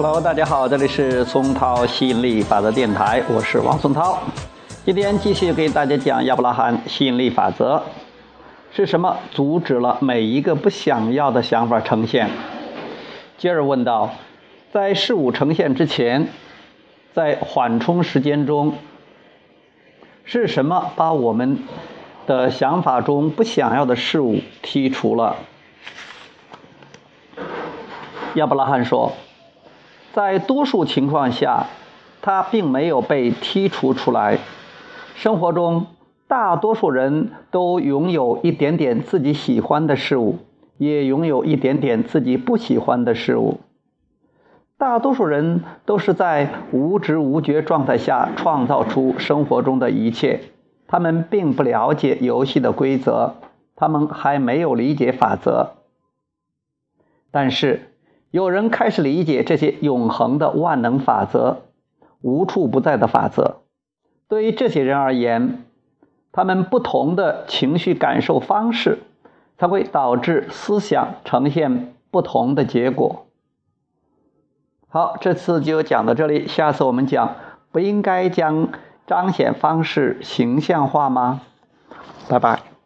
Hello，大家好，这里是松涛吸引力法则电台，我是王松涛。今天继续给大家讲亚伯拉罕吸引力法则是什么？阻止了每一个不想要的想法呈现。接着问道，在事物呈现之前，在缓冲时间中，是什么把我们的想法中不想要的事物剔除了？亚伯拉罕说。在多数情况下，它并没有被剔除出来。生活中，大多数人都拥有一点点自己喜欢的事物，也拥有一点点自己不喜欢的事物。大多数人都是在无知无觉状态下创造出生活中的一切。他们并不了解游戏的规则，他们还没有理解法则。但是。有人开始理解这些永恒的万能法则，无处不在的法则。对于这些人而言，他们不同的情绪感受方式，才会导致思想呈现不同的结果。好，这次就讲到这里，下次我们讲不应该将彰显方式形象化吗？拜拜。